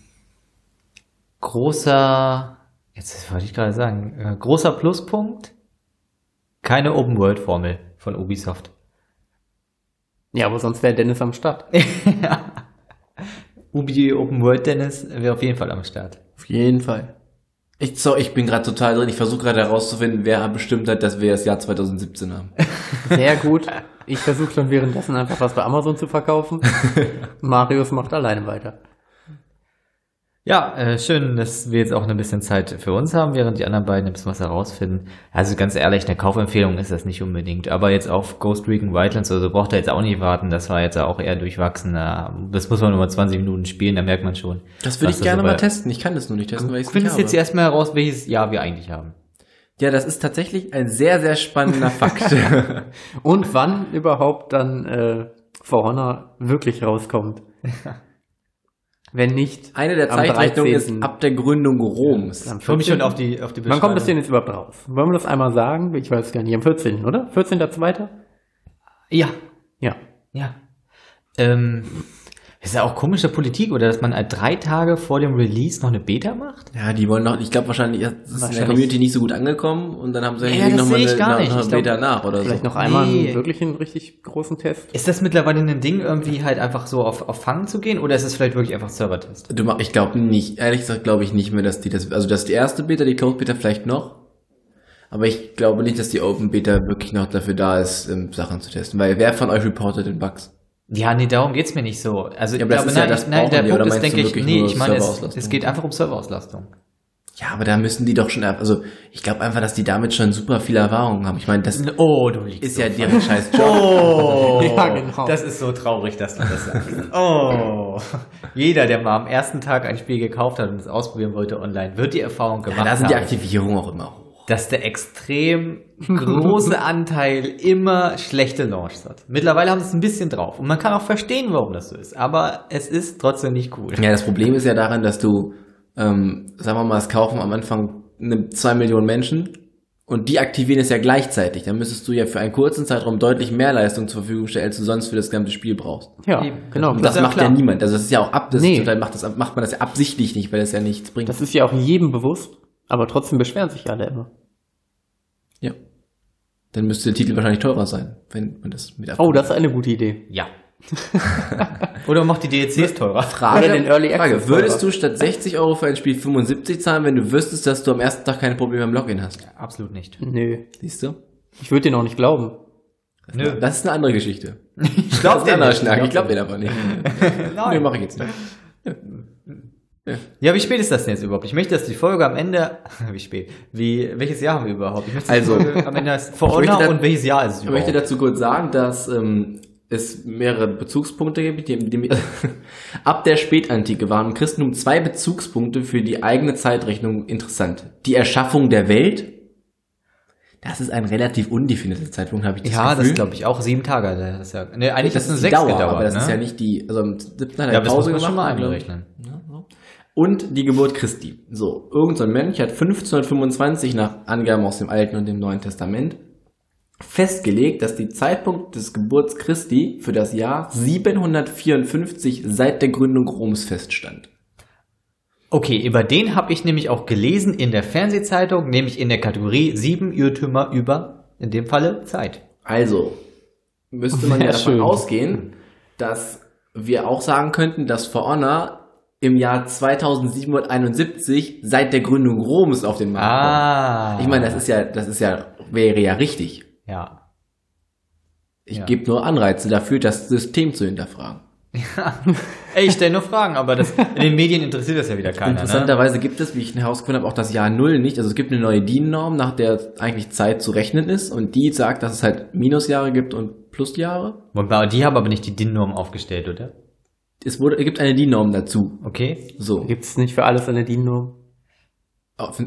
großer, jetzt wollte ich gerade sagen, äh, großer Pluspunkt, keine Open-World-Formel von Ubisoft. Ja, aber sonst wäre Dennis am Start. Ubi Open World Dennis wäre auf jeden Fall am Start. Auf jeden Fall. Ich, so, ich bin gerade total drin. Ich versuche gerade herauszufinden, wer bestimmt hat, dass wir das Jahr 2017 haben. Sehr gut. Ich versuche schon währenddessen einfach was bei Amazon zu verkaufen. Marius macht alleine weiter. Ja, äh, schön, dass wir jetzt auch ein bisschen Zeit für uns haben, während die anderen beiden ein bisschen was herausfinden. Also ganz ehrlich, eine Kaufempfehlung ist das nicht unbedingt. Aber jetzt auf Ghost Recon Wildlands oder so braucht er jetzt auch nicht warten. Das war jetzt auch eher durchwachsen. Äh, Das muss man nur mal 20 Minuten spielen, da merkt man schon. Das würde ich gerne so mal testen. Ich kann das nur nicht testen, weil ich es nicht habe. jetzt erstmal heraus, welches Jahr wir eigentlich haben. Ja, das ist tatsächlich ein sehr, sehr spannender Fakt. Und wann überhaupt dann äh, For Honor wirklich rauskommt. Wenn nicht. Eine der Zeitrechnungen ist 13.. ab der Gründung Roms. am Ich freue mich 14.. schon auf die, auf die Wann kommt das Beschreibung. denn jetzt überhaupt raus? Wollen wir das einmal sagen? Ich weiß gar nicht. Am 14., oder? 14.2.? Ja, Ja. ja. Ähm, ist ja auch komische Politik, oder? Dass man halt drei Tage vor dem Release noch eine Beta macht? Ja, die wollen noch, ich glaube wahrscheinlich, das ist in der Community nicht so gut angekommen und dann haben sie Ja, irgendwie das noch mal sehe ich eine, gar noch- nicht. noch Ich eine glaub, Beta nach oder Vielleicht so. noch einmal Nee. einen wirklich einen richtig großen Test. Ist das mittlerweile ein Ding, irgendwie halt einfach so auf, auf Fangen zu gehen, oder ist es vielleicht wirklich einfach Servertest? Du ich glaube nicht, ehrlich gesagt glaube ich nicht mehr, dass die das, also das ist die erste Beta, die Closed Beta vielleicht noch, aber ich glaube nicht, dass die Open Beta wirklich noch dafür da ist, ähm, Sachen zu testen, weil wer von euch reportet den Bugs? Ja, nee, darum geht's mir nicht so. Also Ja, aber das ist ja das nein, der die, Punkt ist, denke ich, nee, ich meine, es, es geht einfach um Serverauslastung. Ja, aber da müssen die doch schon, also ich glaube einfach, dass die damit schon super viel Erfahrung haben. Ich meine, das Oh, du liegst ist ja deren scheiß Job. Oh, Ja, genau. Das ist so traurig, dass du das sagst. Oh. Jeder, der mal am ersten Tag ein Spiel gekauft hat und es ausprobieren wollte online, wird die Erfahrung gemacht Ja, da sind die haben, Aktivierungen auch immer hoch. Dass der extrem große Anteil immer schlechte Launches hat. Mittlerweile haben sie es ein bisschen drauf. Und man kann auch verstehen, warum das so ist. Aber es ist trotzdem nicht cool. Ja, das Problem ist ja daran, dass du, ähm, sagen wir mal, es kaufen am Anfang eine, zwei Millionen Menschen und die aktivieren es ja gleichzeitig. Dann müsstest du ja für einen kurzen Zeitraum deutlich mehr Leistung zur Verfügung stellen, als du sonst für das ganze Spiel brauchst. Ja, Eben. genau. Und Das das, ist ja macht ja niemand. Also das ist ja auch ab, das Nee. Teil macht, das, macht man das ja absichtlich nicht, weil das ja nichts bringt. Das ist ja auch jedem bewusst, aber trotzdem beschweren sich alle immer. ja. Dann müsste der Titel wahrscheinlich teurer sein, wenn man das mit Oh, das ist eine gute Idee. Ja. Oder macht die DLCs teurer. Frage, Oder den Early Frage, Access würdest teurer. du statt 60 Euro für ein Spiel 75 zahlen, wenn du wüsstest, dass du am ersten Tag keine Probleme im Login hast? Absolut nicht. Nö. Siehst du? Ich würde dir noch nicht glauben. Nö. Das ist eine andere Geschichte. Ich ein anderer nicht. Schnack. Ich glaube dir aber nicht. Nee, Nein. mache ich jetzt nicht. Ja, wie spät ist das denn jetzt überhaupt? Ich möchte, dass die Folge am Ende. Wie spät? Wie, welches Jahr haben wir überhaupt? Ich möchte, dass die Also, Folge am Ende heißt For ich Honor da- und welches Jahr ist es Ich überhaupt? möchte dazu kurz sagen, dass ähm, es mehrere Bezugspunkte gibt. Die, die, ab der Spätantike waren im Christentum zwei Bezugspunkte für die eigene Zeitrechnung interessant. Die Erschaffung der Welt. Das ist ein relativ undefinierter Zeitpunkt, habe ich das ja, Gefühl. das glaube ich auch. Sieben Tage. Das ist ja, nee, eigentlich das ist es ist eine sechs Dauer, gedauert. aber das ne? ist ja nicht die, also am siebten hat er Ja, das Pause man schon gemacht. mal einberechnen. Ja, so. Und die Geburt Christi. So, irgendein so Mönch hat 1525 nach Angaben aus dem Alten und dem Neuen Testament festgelegt, dass die Zeitpunkt des Geburts Christi für das Jahr 754 seit der Gründung Roms feststand. Okay, über den habe ich nämlich auch gelesen in der Fernsehzeitung, nämlich in der Kategorie sieben Irrtümer über, in dem Falle, Zeit. Also müsste man ja Sehr davon schön. ausgehen, dass wir auch sagen könnten, dass For Honor im Jahr 2771 seit der Gründung Roms auf den Markt. Ah. Ich meine, das ist ja, das ist ja, wäre ja richtig. Ja. Ich Ja. gebe nur Anreize dafür, das System zu hinterfragen. Ey, ich stelle nur Fragen, aber das, in den Medien interessiert das ja wieder keiner. Ne? Interessanterweise gibt es, wie ich herausgefunden habe, auch das Jahr Null nicht. Also es gibt eine neue DIN-Norm, nach der eigentlich Zeit zu rechnen ist. Und die sagt, dass es halt Minusjahre gibt und Plusjahre. Und die haben aber nicht die DIN-Norm aufgestellt, oder? Es, wurde, es gibt eine DIN-Norm dazu. Okay. So. Gibt es nicht für alles eine DIN-Norm?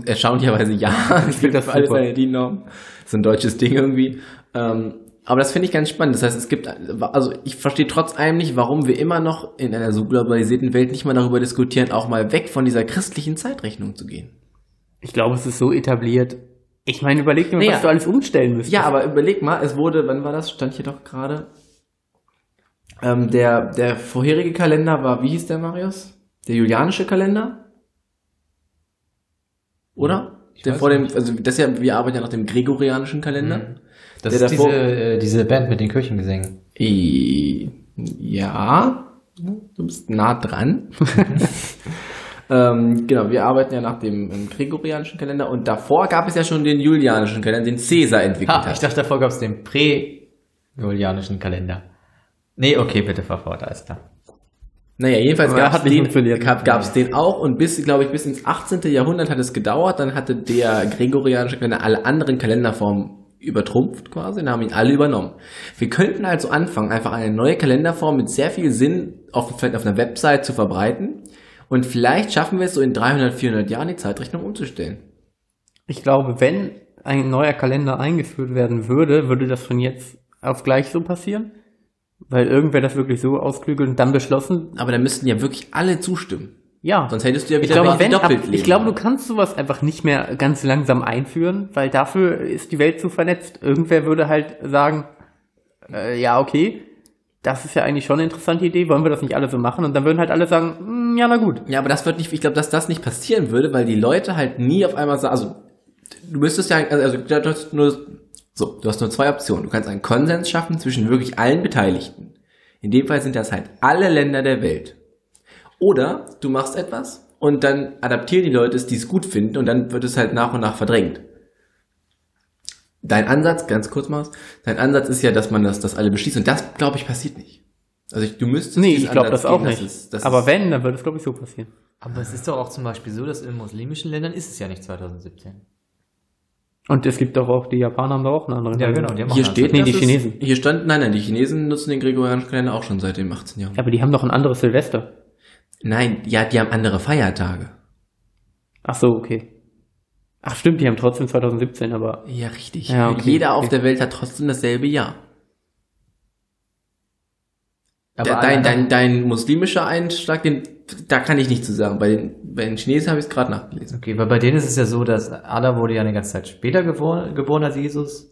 Erstaunlicherweise ja. Ich find das für alles eine DIN-Norm. So ein deutsches Ding irgendwie. Ähm, aber das finde ich ganz spannend. Das heißt, es gibt, also ich verstehe trotz allem nicht, warum wir immer noch in einer so globalisierten Welt nicht mal darüber diskutieren, auch mal weg von dieser christlichen Zeitrechnung zu gehen. Ich glaube, es ist so etabliert. Ich meine, überleg dir mal, Naja. was du alles umstellen müsstest. Ja, aber überleg mal, es wurde, wann war das? Stand hier doch gerade. Ähm, der, der vorherige Kalender war, wie hieß der, Marius? Der julianische Kalender? Oder? Der weiß vor dem, also das ja, wir arbeiten ja nach dem gregorianischen Kalender. Mhm. Das Der ist davor- diese, äh, diese Band mit den Kirchengesängen. I- Ja, du bist nah dran. ähm, genau, wir arbeiten ja nach dem ähm, gregorianischen Kalender und davor gab es ja schon den julianischen Kalender, den Caesar entwickelt Ha, hat. ich dachte, davor gab es den prä-julianischen Kalender. Nee, okay, bitte fahr fort, alles klar. Naja, jedenfalls gab es den, gab, gab's den auch und bis, glaube ich, bis ins 18. Jahrhundert hat es gedauert. Dann hatte der gregorianische Kalender alle anderen Kalenderformen übertrumpft quasi und haben ihn alle übernommen. Wir könnten also anfangen, einfach eine neue Kalenderform mit sehr viel Sinn auf, vielleicht auf einer Website zu verbreiten und vielleicht schaffen wir es so in 300, 400 Jahren die Zeitrechnung umzustellen. Ich glaube, wenn ein neuer Kalender eingeführt werden würde, würde das von jetzt auf gleich so passieren? Weil irgendwer das wirklich so ausklügelt und dann beschlossen, Aber da müssten ja wirklich alle zustimmen. ja. Sonst hättest du ja Ich wieder glaube, welche wenn, ab, doppelt ich leben. glaube, du kannst sowas einfach nicht mehr ganz langsam einführen, weil dafür ist die Welt zu vernetzt. Irgendwer würde halt sagen, äh, ja, okay, das ist ja eigentlich schon eine interessante Idee, wollen wir das nicht alle so machen? Und dann würden halt alle sagen, "Hm, ja, na gut. Ja, aber das wird nicht, ich glaube, dass das nicht passieren würde, weil die Leute halt nie auf einmal sagen, also du müsstest ja, also du hast nur, so, du hast nur zwei Optionen. Du kannst einen Konsens schaffen zwischen wirklich allen Beteiligten. In dem Fall sind das halt alle Länder der Welt. Oder du machst etwas und dann adaptieren die Leute es, die es gut finden und dann wird es halt nach und nach verdrängt. Dein Ansatz, ganz kurz mal, dein Ansatz ist ja, dass man das, das alle beschließt und das, glaube ich, passiert nicht. Also ich, du müsstest Nee, diesen ich glaube Ansatz das auch nicht. dass es- dass Aber wenn, dann würde es, glaube ich, so passieren. Aber es ist doch auch zum Beispiel so, dass in muslimischen Ländern ist es ja nicht 2017. Und es gibt doch auch, die Japaner haben da auch eine andere. Ja, genau. Die haben Hier steht, Nee, die es- Chinesen. Hier stand, nein, nein, die Chinesen nutzen den gregorianischen Kalender auch schon seit dem 18. Jahrhundert. Aber die haben doch ein anderes Silvester. Nein, ja, die haben andere Feiertage. Ach so, okay. Ach stimmt, die haben trotzdem 2017, aber Ja, richtig. Ja, okay, Jeder auf okay. der Welt hat trotzdem dasselbe Jahr. Aber dein, dein, dein muslimischer Einschlag, den, da kann ich nichts zu sagen. Bei den, bei den Chinesen habe ich es gerade nachgelesen. Okay, weil bei denen ist es ja so, dass Adam wurde ja eine ganze Zeit später geboren, geboren als Jesus.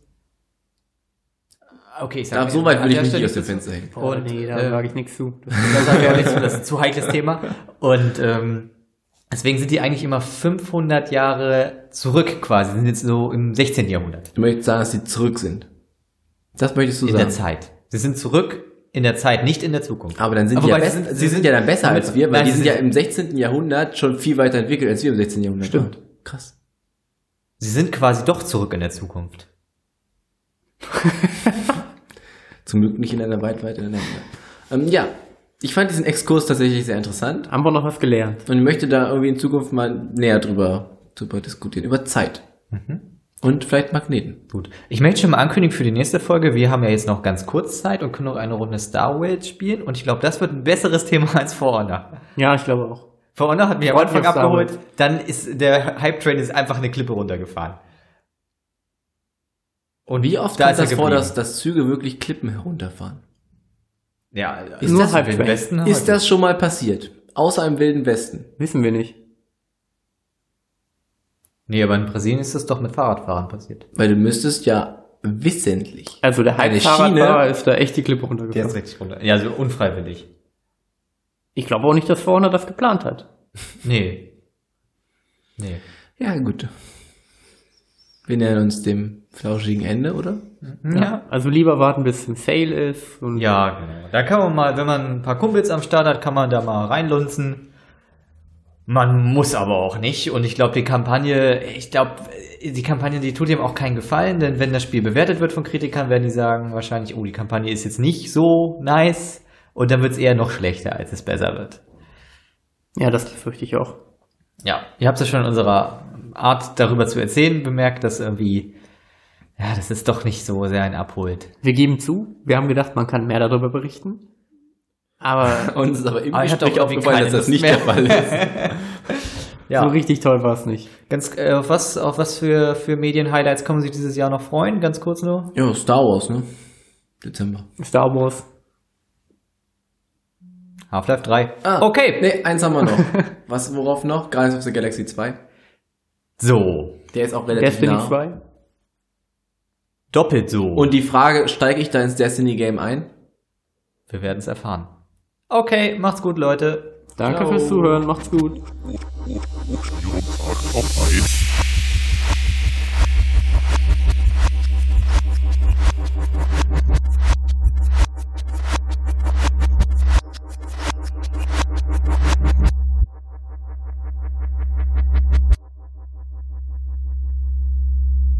Okay, ich Da, so weit will ich mich nicht aus dem Fenster hängen. oh, nee, da äh, sage ich nichts zu. Da sage ich auch nichts zu, das ist ein zu heikles Thema. Und ähm, deswegen sind die eigentlich immer 500 Jahre zurück quasi, sind jetzt so im 16. Jahrhundert Du möchtest sagen, dass sie zurück sind. Das möchtest du in sagen. der Zeit. Sie sind zurück in der Zeit, nicht in der Zukunft. Aber dann sind Aber die ja sie sind- sie, sind ja dann besser als wir, weil Nein, die sie sind ja im 16. Jahrhundert schon viel weiter entwickelt als wir im 16. Jahrhundert. Stimmt. waren. Krass. Sie sind quasi doch zurück in der Zukunft. Zum Glück nicht in einer weit, weit in einer ähm, Ja, ich fand diesen Exkurs tatsächlich sehr interessant. Haben wir noch was gelernt? Und ich möchte da irgendwie in Zukunft mal näher drüber, drüber diskutieren. Über Zeit. Und vielleicht Magneten. Gut. Ich möchte schon mal ankündigen für die nächste Folge. Wir haben ja jetzt noch ganz kurz Zeit und können noch eine Runde Star Wars spielen. Und ich glaube, das wird ein besseres Thema als For Honor. Ja, ich glaube auch. For Honor hat mich am Anfang abgeholt. Dann ist der Hype-Train ist einfach eine Klippe runtergefahren. Und Wie oft da kommt ist das vor, dass, dass Züge wirklich Klippen herunterfahren? Ja, Ist Nur das- Westen Ist das schon mal passiert? Außer im Wilden Westen. Wissen wir nicht. Nee, aber in Brasilien ist das doch mit Fahrradfahrern passiert. Weil du müsstest ja wissentlich. Also der Schiene- ist da echt die Klippe Der runtergefahren. ist richtig runter. Ja, so unfreiwillig. Ich glaube auch nicht, dass vorne das geplant hat. Nee. Nee. Ja, gut. Wir nähern uns dem flauschigen Ende, oder? Ja. Also lieber warten, bis es ein Sale ist. Und Ja, genau. Da kann man mal, wenn man ein paar Kumpels am Start hat, kann man da mal reinlunzen. Man muss aber auch nicht. Und ich glaube, die Kampagne, ich glaube, die Kampagne, die tut ihm auch keinen Gefallen, denn wenn das Spiel bewertet wird von Kritikern, werden die sagen wahrscheinlich, oh, die Kampagne ist jetzt nicht so nice. Und dann wird es eher noch schlechter, als es besser wird. ja, das fürchte ich auch. Ja, ihr habt es ja schon in unserer Art darüber zu erzählen bemerkt, dass irgendwie, ja, das ist doch nicht so sehr ein abholt. Wir geben zu, wir haben gedacht, man kann mehr darüber berichten. Aber Uns ist aber im Aber ich hab Gespräch aufgefallen, dass das nicht Lust der mehr. Fall ist. Ja. so richtig toll war es nicht. Ganz, äh, auf was, auf was für, für Medien-Highlights kann man sich dieses Jahr noch freuen? Ganz kurz nur. Ja, Star Wars, ne? Dezember. Star Wars. Half-Life 3. Ah, okay. Nee, eins haben wir noch. Was, worauf noch? Guardians of the Galaxy 2. So. Der ist auch relativ Destiny nah. 2. Doppelt so. Und die Frage, steige ich da ins Destiny-Game ein? wir werden es erfahren. Okay, macht's gut, Leute. Danke Ciao. fürs Zuhören, macht's gut.